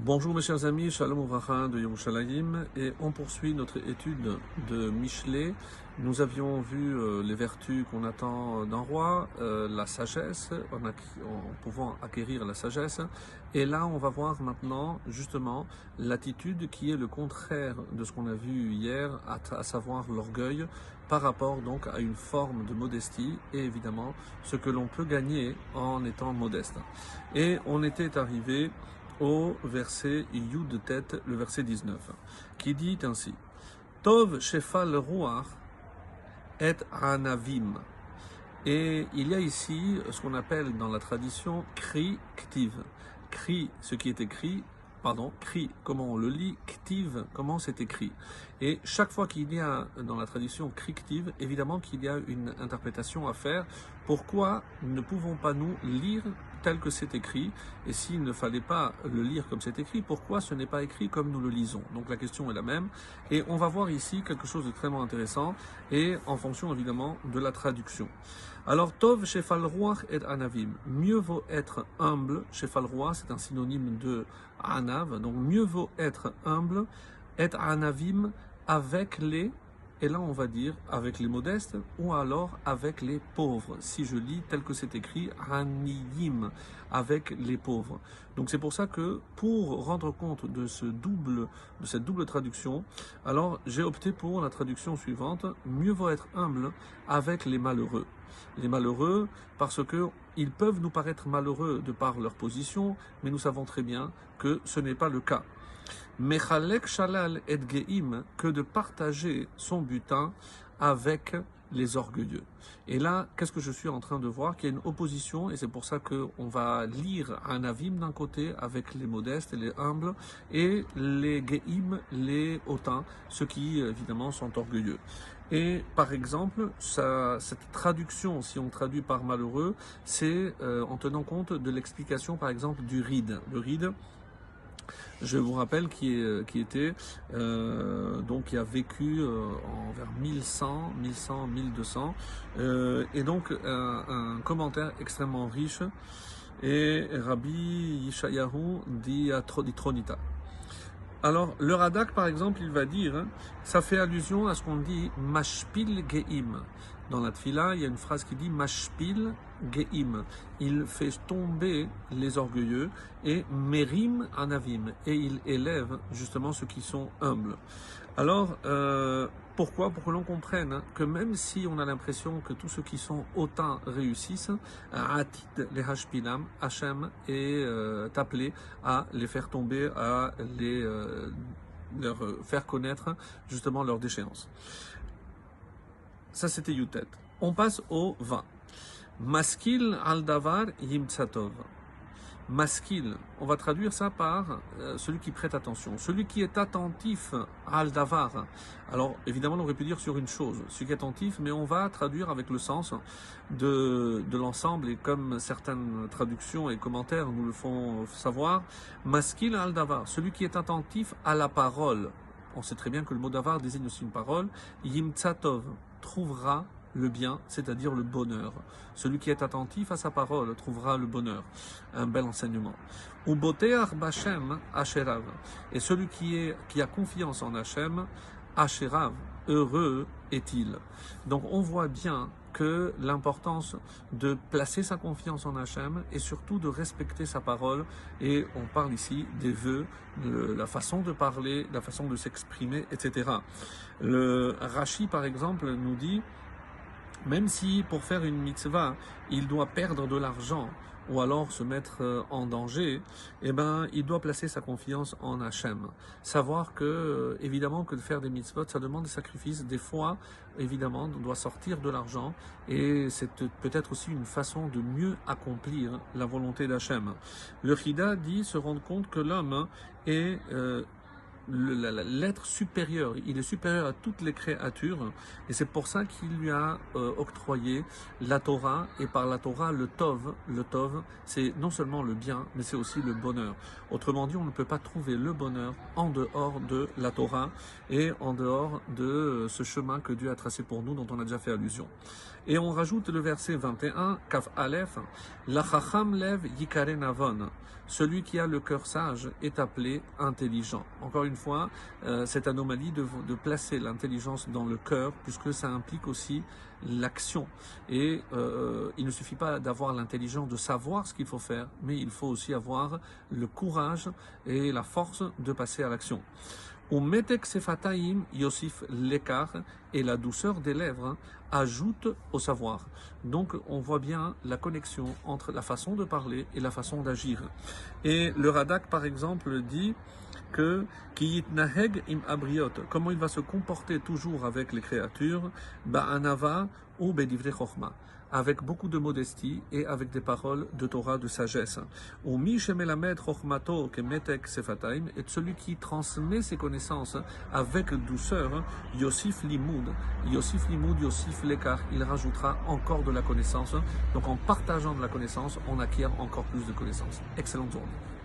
Bonjour mes chers amis, Shalom Uvracha de Yerushalayim et on poursuit notre étude de Michelet. Nous avions vu euh, les vertus qu'on attend d'un roi, euh, la sagesse, en, en, pouvant acquérir la sagesse. Et là, on va voir maintenant justement l'attitude qui est le contraire de ce qu'on a vu hier, à savoir l'orgueil, par rapport donc à une forme de modestie et évidemment ce que l'on peut gagner en étant modeste. Et on était arrivé au verset Yud de tête, le verset 19, qui dit ainsi Tov Shefal Ruach et Anavim. Et il y a ici ce qu'on appelle dans la tradition Kri Ktiv. Kri, ce qui est écrit, pardon, Kri, comment on le lit, Ktiv, comment c'est écrit. Et chaque fois qu'il y a dans la tradition Kri Ktiv, évidemment qu'il y a une interprétation à faire. Pourquoi ne pouvons pas nous lire que c'est écrit, et s'il ne fallait pas le lire comme c'est écrit, pourquoi ce n'est pas écrit comme nous le lisons? Donc la question est la même, et on va voir ici quelque chose de très intéressant, et en fonction évidemment de la traduction. Alors, Tov Shefal Ruach et Anavim, mieux vaut être humble, Shefal Ruach c'est un synonyme de Anav, donc mieux vaut être humble, et Anavim avec les et là, on va dire avec les modestes ou alors avec les pauvres. Si je lis tel que c'est écrit, Haniyim, avec les pauvres. Donc c'est pour ça que pour rendre compte de ce double, de cette double traduction, alors j'ai opté pour la traduction suivante mieux vaut être humble avec les malheureux. Les malheureux parce que ils peuvent nous paraître malheureux de par leur position, mais nous savons très bien que ce n'est pas le cas. Mechalek Shalal et Geim, que de partager son butin avec les orgueilleux. Et là, qu'est-ce que je suis en train de voir? Qu'il y a une opposition, et c'est pour ça qu'on va lire un avim d'un côté avec les modestes et les humbles, et les geim, les hautains, ceux qui évidemment sont orgueilleux. Et par exemple, cette traduction, si on traduit par malheureux, c'est euh, en tenant compte de l'explication par exemple du ride. Le ride, je vous rappelle qui, était euh, donc qui a vécu euh, en vers 1100, 1100, 1200 euh, et donc un, un, commentaire extrêmement riche et Rabbi Yishayahu dit à Tronita. Alors, le Radak, par exemple, il va dire, hein, ça fait allusion à ce qu'on dit Mashpil Geim. Dans la Tfila, il y a une phrase qui dit Mashpil Geim. Il fait tomber les orgueilleux et Merim Anavim. Et il élève justement ceux qui sont humbles. Alors, euh, pourquoi? Pour que l'on comprenne que même si on a l'impression que tous ceux qui sont hautains réussissent, Atit les Hashpinam, Hachem est euh, appelé à les faire tomber, à les euh, leur faire connaître justement leur déchéance. Ça c'était Yutet. On passe au 20. Maskil al-davar yimtsatov. Maskil, on va traduire ça par euh, celui qui prête attention, celui qui est attentif al davar. Alors évidemment, on aurait pu dire sur une chose, celui qui est attentif, mais on va traduire avec le sens de, l'ensemble et comme certaines traductions et commentaires nous le font savoir, maskil al davar, celui qui est attentif à la parole. On sait très bien que le mot davar désigne aussi une parole. Yimtsatov trouvera le bien, c'est-à-dire le bonheur. Celui qui est attentif à sa parole trouvera le bonheur. Un bel enseignement. Bashem Asherav. Et celui qui, est, qui a confiance en Hachem, Asherav, heureux est-il. Donc on voit bien que l'importance de placer sa confiance en Hachem et surtout de respecter sa parole. Et on parle ici des vœux, de la façon de parler, la façon de s'exprimer, etc. Le Rashi, par exemple, nous dit même si pour faire une mitzvah, il doit perdre de l'argent ou alors se mettre euh, en danger, eh ben, il doit placer sa confiance en Hachem. Savoir que, euh, évidemment, que de faire des mitzvot, ça demande des sacrifices. Des fois, évidemment, on doit sortir de l'argent et c'est peut-être aussi une façon de mieux accomplir la volonté d'Hachem. Le Chida dit se rendre compte que l'homme est euh, l'être supérieur. Il est supérieur à toutes les créatures. Et c'est pour ça qu'il lui a euh, octroyé la Torah. Et par la Torah, le Tov. Le Tov, c'est non seulement le bien, mais c'est aussi le bonheur. Autrement dit, on ne peut pas trouver le bonheur en dehors de la Torah et en dehors de euh, ce chemin que Dieu a tracé pour nous, dont on a déjà fait allusion. Et on rajoute le verset 21, Kaf Aleph, La lev yikare navon. Celui qui a le cœur sage est appelé intelligent. Encore une euh, cette anomalie de, placer l'intelligence dans le cœur, puisque ça implique aussi l'action. Et euh, il ne suffit pas d'avoir l'intelligence de savoir ce qu'il faut faire, mais il faut aussi avoir le courage et la force de passer à l'action. Umetek sefataim yosif l'écart et la douceur des lèvres ajoute au savoir. Donc on voit bien la connexion entre la façon de parler et la façon d'agir. Et le Radak par exemple dit que naheg im abriot, comment il va se comporter toujours avec les créatures, ba'anava ou bedivre chokhma avec beaucoup de modestie et avec des paroles de Torah de sagesse. Et celui qui transmet ses connaissances avec douceur, Yosif Limoud, Yosif Limoud, Yosif Lekar, il rajoutera encore de la connaissance. Donc en partageant de la connaissance, on acquiert encore plus de connaissances. Excellente journée.